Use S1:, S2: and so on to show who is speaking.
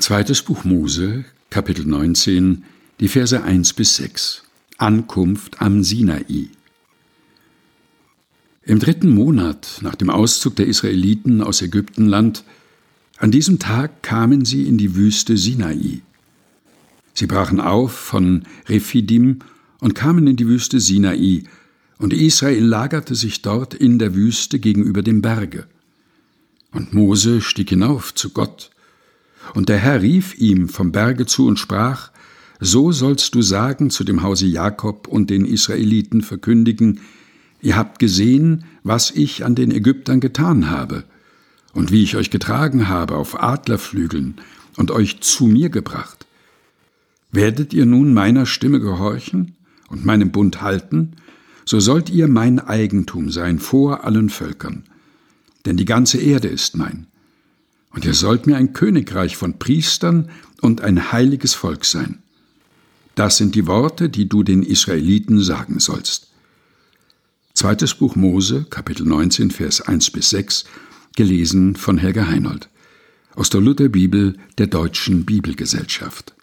S1: Zweites Buch Mose, Kapitel 19, die Verse 1 bis 6. Ankunft am Sinai. Im dritten Monat nach dem Auszug der Israeliten aus Ägyptenland, an diesem Tag kamen sie in die Wüste Sinai. Sie brachen auf von Rephidim und kamen in die Wüste Sinai, und Israel lagerte sich dort in der Wüste gegenüber dem Berge. Und Mose stieg hinauf zu Gott, und der Herr rief ihm vom Berge zu und sprach, So sollst du sagen zu dem Hause Jakob und den Israeliten verkündigen, Ihr habt gesehen, was ich an den Ägyptern getan habe, und wie ich euch getragen habe auf Adlerflügeln und euch zu mir gebracht. Werdet ihr nun meiner Stimme gehorchen und meinem Bund halten, so sollt ihr mein Eigentum sein vor allen Völkern, denn die ganze Erde ist mein und ihr sollt mir ein Königreich von Priestern und ein heiliges Volk sein. Das sind die Worte, die du den Israeliten sagen sollst. Zweites Buch Mose, Kapitel 19, Vers 1 bis 6, gelesen von Helga Heinold. Aus der Lutherbibel der Deutschen Bibelgesellschaft.